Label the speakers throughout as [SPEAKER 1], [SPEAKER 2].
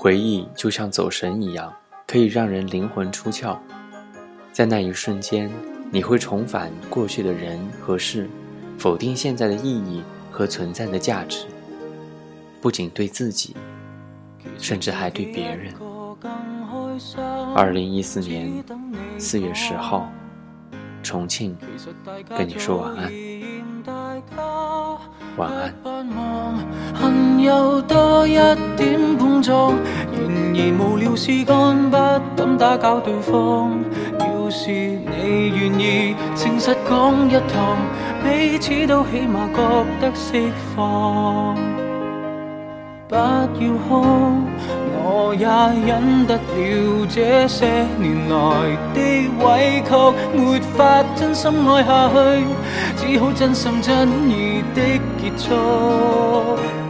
[SPEAKER 1] 回忆就像走神一样，可以让人灵魂出窍，在那一瞬间，你会重返过去的人和事，否定现在的意义和存在的价值，不仅对自己，甚至还对别人。二零一四年四月十号，重庆，跟你说晚安，晚安。
[SPEAKER 2] 然而无聊事干，不敢打搅对方。要是你愿意，诚实讲一趟，彼此都起码觉得释放。不要哭，我也忍得了这些年来的委曲，没法真心爱下去，只好真心真意的结束。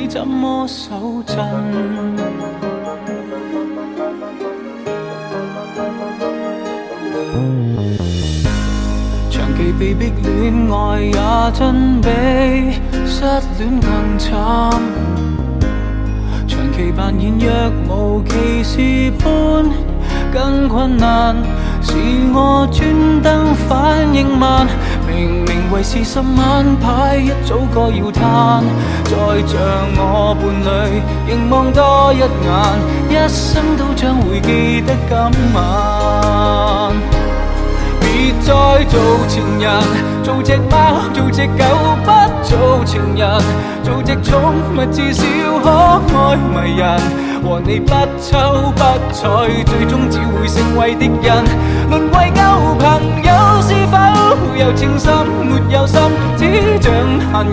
[SPEAKER 2] 你怎麼守陣？長期被逼戀愛也真比失戀更慘。長期扮演若無其事般，更困難是我專登反應慢。为是十万牌一早该要摊。再像我伴侣，凝望多一眼，一生都将会记得今晚。别再做情人，做只猫，做只狗，不做情人。做只宠物，至少可爱迷人。和你不瞅不睬，最终只会成为敌人。沦为旧朋。人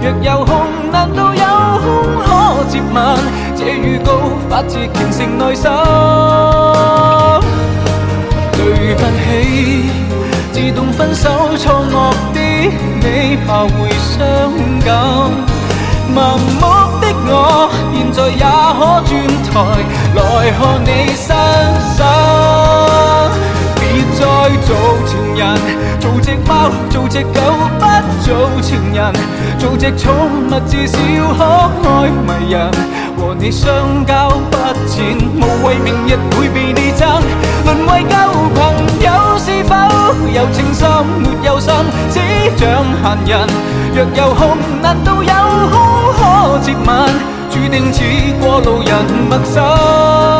[SPEAKER 2] 若有空，难道有空可接吻？这预告发自虔诚内心。对不起，自动分手错愕的你怕会伤感，盲目的我现在也可转台来看你失手。做只猫，做只狗，不做情人。做只宠物，至少可爱迷人。和你相交不浅，无谓明日会被你憎。沦为旧朋友，是否有情心？没有心，只像闲人。若有空，难道有空可接吻？注定似过路人陌生。